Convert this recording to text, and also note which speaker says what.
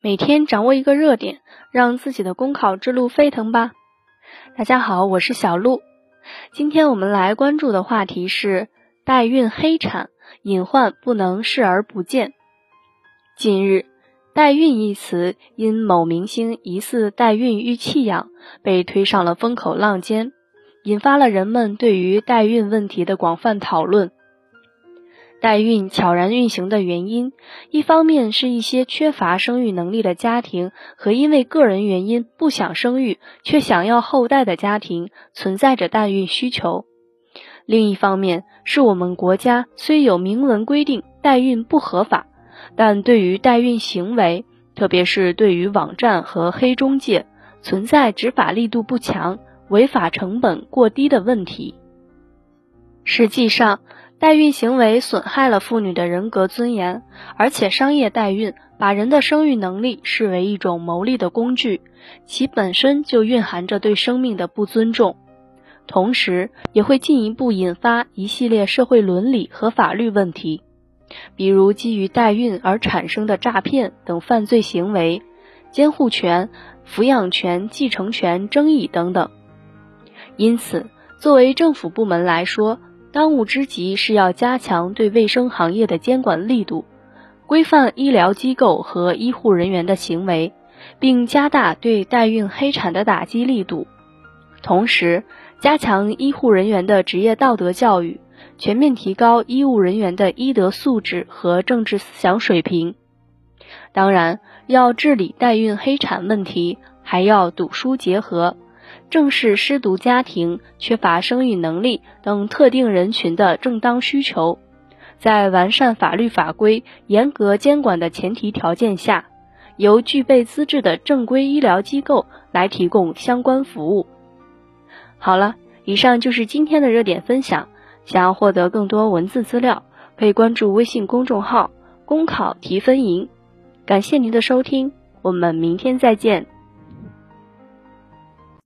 Speaker 1: 每天掌握一个热点，让自己的公考之路沸腾吧！大家好，我是小鹿。今天我们来关注的话题是代孕黑产隐患不能视而不见。近日，代孕一词因某明星疑似代孕遇弃养，被推上了风口浪尖，引发了人们对于代孕问题的广泛讨论。代孕悄然运行的原因，一方面是一些缺乏生育能力的家庭和因为个人原因不想生育却想要后代的家庭存在着代孕需求；另一方面是我们国家虽有明文规定代孕不合法，但对于代孕行为，特别是对于网站和黑中介，存在执法力度不强、违法成本过低的问题。实际上，代孕行为损害了妇女的人格尊严，而且商业代孕把人的生育能力视为一种牟利的工具，其本身就蕴含着对生命的不尊重，同时也会进一步引发一系列社会伦理和法律问题，比如基于代孕而产生的诈骗等犯罪行为、监护权、抚养权、继承权争议等等。因此，作为政府部门来说，当务之急是要加强对卫生行业的监管力度，规范医疗机构和医护人员的行为，并加大对代孕黑产的打击力度。同时，加强医护人员的职业道德教育，全面提高医务人员的医德素质和政治思想水平。当然，要治理代孕黑产问题，还要赌书结合。正视失独家庭、缺乏生育能力等特定人群的正当需求，在完善法律法规、严格监管的前提条件下，由具备资质的正规医疗机构来提供相关服务。好了，以上就是今天的热点分享。想要获得更多文字资料，可以关注微信公众号“公考提分营”。感谢您的收听，我们明天再见。